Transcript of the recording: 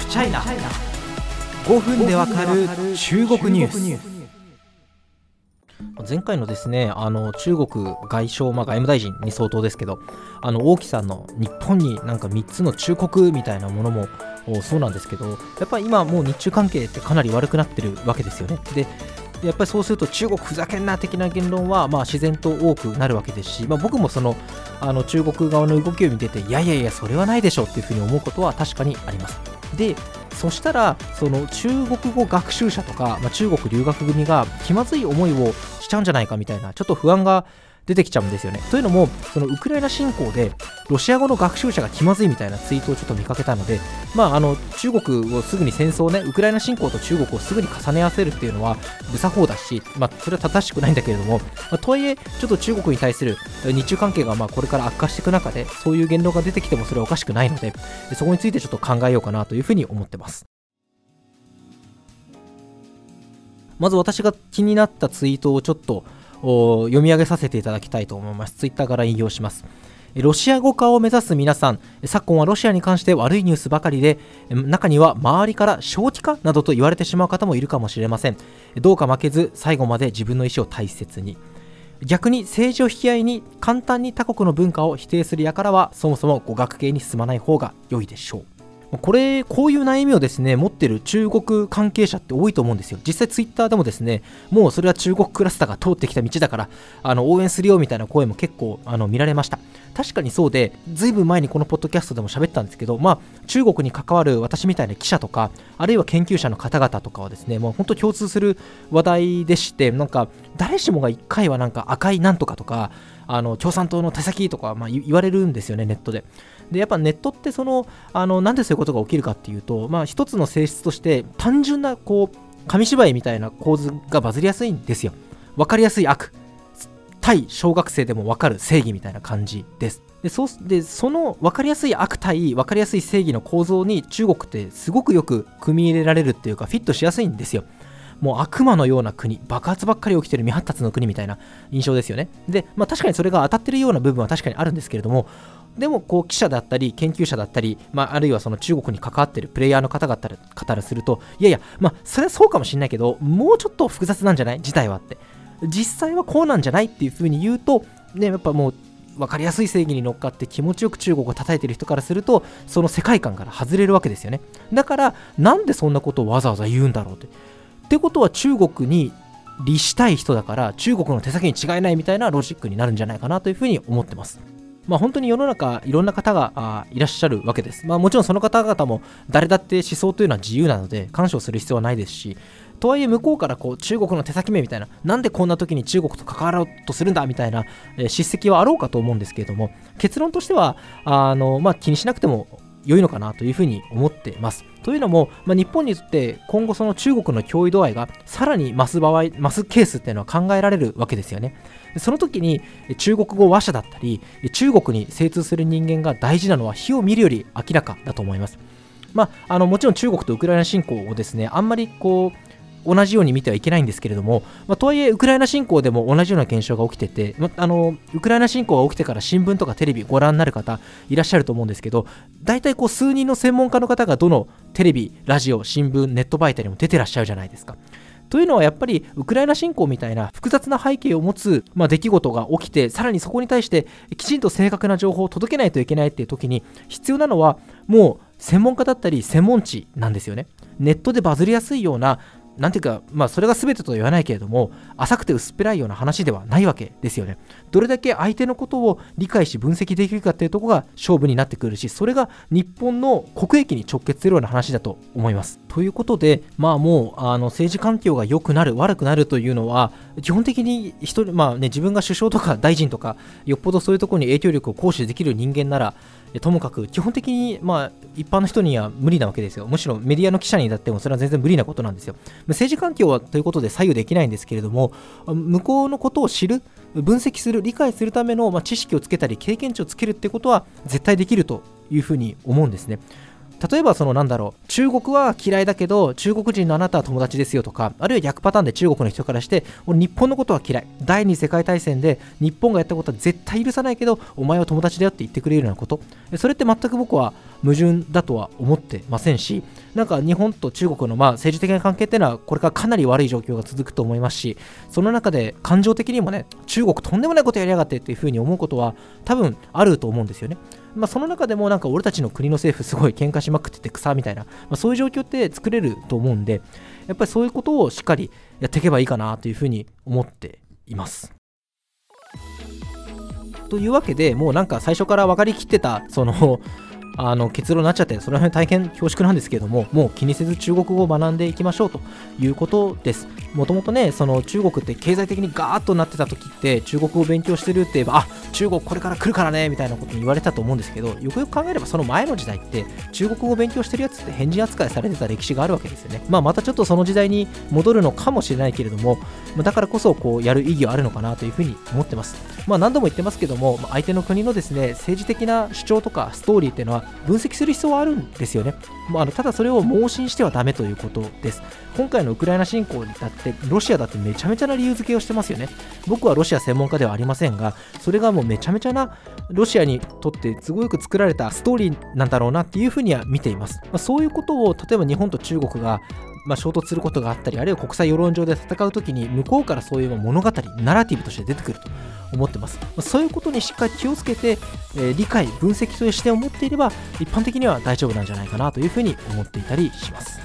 フチャイナ5分でわかる中国ニュース。前回のですねあの中国外相、まあ、外務大臣に相当ですけどあの王毅さんの日本になんか3つの忠告みたいなものもそうなんですけどやっぱり今もう日中関係ってかなり悪くなってるわけですよね。でやっぱりそうすると中国ふざけんな的な言論はまあ自然と多くなるわけですし、まあ、僕もそのあの中国側の動きを見てていやいやいやそれはないでしょうっていうふうに思うことは確かにあります。でそしたらその中国語学習者とか、まあ、中国留学組が気まずい思いをしちゃうんじゃないかみたいなちょっと不安が出てきちゃうんですよね。というのも、そのウクライナ侵攻でロシア語の学習者が気まずいみたいなツイートをちょっと見かけたので、まあ、あの中国をすぐに戦争ね、ウクライナ侵攻と中国をすぐに重ね合わせるっていうのは無作法だし、まあ、それは正しくないんだけれども、まあ、とはいえ、ちょっと中国に対する日中関係がまあこれから悪化していく中で、そういう言動が出てきてもそれはおかしくないので、そこについてちょっと考えようかなというふうに思ってます。まず私が気になったツイートをちょっと読み上げさせていただきたいと思います。ツイッターから引用します。ロシア語化を目指す皆さん、昨今はロシアに関して悪いニュースばかりで、中には周りから正気かなどと言われてしまう方もいるかもしれません。どうか負けず、最後まで自分の意思を大切に。逆に政治を引き合いに簡単に他国の文化を否定する輩は、そもそも語学系に進まない方が良いでしょう。これ、こういう悩みをですね、持ってる中国関係者って多いと思うんですよ。実際ツイッターでもですね、もうそれは中国クラスターが通ってきた道だから、あの応援するよみたいな声も結構あの見られました。確かにそうで、ずいぶん前にこのポッドキャストでも喋ったんですけど、まあ、中国に関わる私みたいな記者とか、あるいは研究者の方々とかはですね、もう本当共通する話題でして、なんか、誰しもが1回はなんか赤いなんとかとか、あの共産党の手先とか、まあ、言われるんですよね、ネットで。でやっぱネットってそのあのなんでそういうことが起きるかっていうと、まあ、一つの性質として単純なこう紙芝居みたいな構図がバズりやすいんですよ。分かりやすい悪対小学生でも分かる正義みたいな感じです。でそでその分かりやすい悪対分かりやすい正義の構造に中国ってすごくよく組み入れられるっていうかフィットしやすいんですよ。もう悪魔のような国、爆発ばっかり起きてる未発達の国みたいな印象ですよね。で、まあ確かにそれが当たってるような部分は確かにあるんですけれども、でもこう記者だったり研究者だったり、まあ、あるいはその中国に関わってるプレイヤーの方々からするといやいや、まあ、それはそうかもしれないけどもうちょっと複雑なんじゃない？事態はって。実際はこうなんじゃないっていうふうに言うと、ね、やっぱもう分かりやすい正義に乗っかって気持ちよく中国を叩いてる人からするとその世界観から外れるわけですよね。だからなんでそんなことをわざわざ言うんだろうって。ってことは中国に利したい人だから中国の手先に違いないみたいなロジックになるんじゃないかなというふうに思ってます。まあ、本当に世の中いろんな方がいらっしゃるわけです。まあ、もちろんその方々も誰だって思想というのは自由なので干渉する必要はないですし、とはいえ向こうからこう中国の手先目みたいな、なんでこんな時に中国と関わろうとするんだみたいな、え、叱責はあろうかと思うんですけれども、結論としてはあの、まあ、気にしなくても良いのかなというふうに思っています。というのも、まあ、日本にとって今後その中国の脅威度合いがさらに増す場合、増すケースっていうのは考えられるわけですよね。その時に中国語話者だったり中国に精通する人間が大事なのは火を見るより明らかだと思います。まあ、あのもちろん中国とウクライナ侵攻をですねあんまりこう同じように見てはいけないんですけれども、まあ、とはいえ、ウクライナ侵攻でも同じような現象が起きてて、まあのウクライナ侵攻が起きてから新聞とかテレビご覧になる方いらっしゃると思うんですけど、大体こう数人の専門家の方がどのテレビ、ラジオ、新聞、ネット媒体にも出てらっしゃるじゃないですか。というのはやっぱりウクライナ侵攻みたいな複雑な背景を持つ、まあ、出来事が起きてさらにそこに対してきちんと正確な情報を届けないといけないっていう時に必要なのはもう専門家だったり専門知なんですよね。ネットでバズりやすいようななんていうか、まあ、それが全てとは言わないけれども、浅くて薄っぺらいような話ではないわけですよね。どれだけ相手のことを理解し分析できるかっていうところが勝負になってくるし、それが日本の国益に直結するような話だと思います。ということで、まあもう、あの政治環境が良くなる、悪くなるというのは、基本的に一人、まあね、自分が首相とか大臣とか、よっぽどそういうところに影響力を行使できる人間なら、ともかく基本的に、まあ、一般の人には無理なわけですよ。むしろメディアの記者にだってもそれは全然無理なことなんですよ。政治環境はということで左右できないんですけれども、向こうのことを知る、分析する、理解するための、まあ、知識をつけたり、経験値をつけるってことは絶対できるというふうに思うんですね。例えばそのなんだろう中国は嫌いだけど中国人のあなたは友達ですよとかあるいは逆パターンで中国の人からして俺日本のことは嫌い。第二次世界大戦で日本がやったことは絶対許さないけどお前は友達だよって言ってくれるようなこと。それって全く僕は矛盾だとは思ってませんしなんか日本と中国のまあ政治的な関係っていうのはこれからかなり悪い状況が続くと思いますしその中で感情的にもね中国とんでもないことやりやがってっていうふうに思うことは多分あると思うんですよね。まあ、その中でもなんか俺たちの国の政府すごい喧嘩しまくってて草みたいな、まあ、そういう状況って作れると思うんでやっぱりそういうことをしっかりやっていけばいいかなというふうに思っています。というわけでもうなんか最初から分かりきってたそのあの結論になっちゃってそれは大変恐縮なんですけれどももう気にせず中国語を学んでいきましょうということです。もともとねその中国って経済的にガーッとなってた時って中国を勉強してるって言えばあ中国これから来るからねみたいなことに言われたと思うんですけどよくよく考えればその前の時代って中国語を勉強してるやつって変人扱いされてた歴史があるわけですよねまあまたちょっとその時代に戻るのかもしれないけれどもだからこそこうやる意義はあるのかなというふうに思ってますまあ何度も言ってますけども相手の国のですね政治的な主張とかストーリーっていうのは分析する必要はあるんですよね。まあ、のただそれを盲信してはダメということです。今回のウクライナ侵攻にだって、ロシアだってめちゃめちゃな理由付けをしてますよね。僕はロシア専門家ではありませんが、それがもうめちゃめちゃなロシアにとって都合よく作られたストーリーなんだろうなっていうふうには見ています。まあ、そういうことを例えば日本と中国がまあ、衝突することがあったり、あるいは国際世論上で戦うときに、向こうからそういう物語、ナラティブとして出てくると思ってます。まあ、そういうことにしっかり気をつけて、えー、理解、分析という視点を持っていれば、一般的には大丈夫なんじゃないかなというふうに思っていたりします。